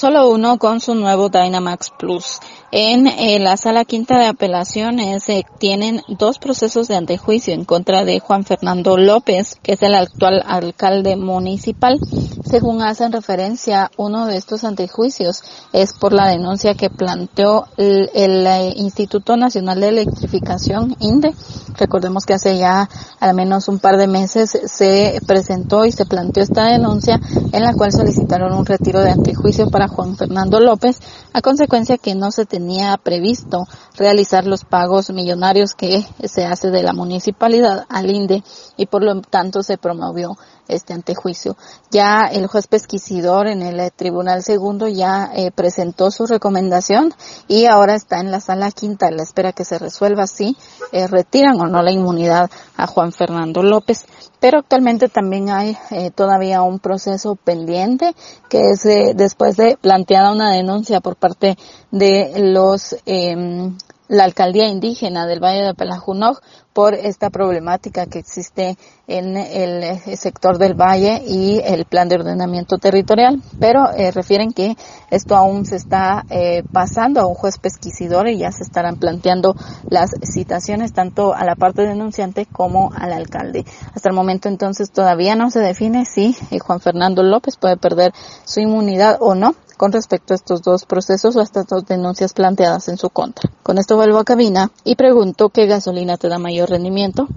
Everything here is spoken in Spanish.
Solo uno con su nuevo Dynamax Plus. En eh, la sala quinta de apelaciones eh, tienen dos procesos de antejuicio en contra de Juan Fernando López, que es el actual alcalde municipal. Según hacen referencia, uno de estos antejuicios es por la denuncia que planteó el, el eh, Instituto Nacional de Electrificación, INDE. Recordemos que hace ya al menos un par de meses se presentó y se planteó esta denuncia en la cual solicitaron un retiro de antejuicio para Juan Fernando López, a consecuencia que no se tenía previsto realizar los pagos millonarios que se hace de la municipalidad al INDE y por lo tanto se promovió este antejuicio. Ya el juez pesquisidor en el Tribunal Segundo ya eh, presentó su recomendación y ahora está en la sala quinta la espera que se resuelva si eh, retiran o no la inmunidad a Juan Fernando López. Pero actualmente también hay eh, todavía un proceso pendiente que es después de planteada una denuncia por parte de los eh, la alcaldía indígena del Valle de Pelajunoj por esta problemática que existe en el sector del valle y el plan de ordenamiento territorial, pero eh, refieren que esto aún se está eh, pasando a un juez pesquisidor y ya se estarán planteando las citaciones tanto a la parte denunciante como al alcalde. Hasta el momento entonces todavía no se define si eh, Juan Fernando López puede perder su inmunidad o no con respecto a estos dos procesos o a estas dos denuncias planteadas en su contra. Con esto vuelvo a cabina y pregunto qué gasolina te da mayor rendimiento.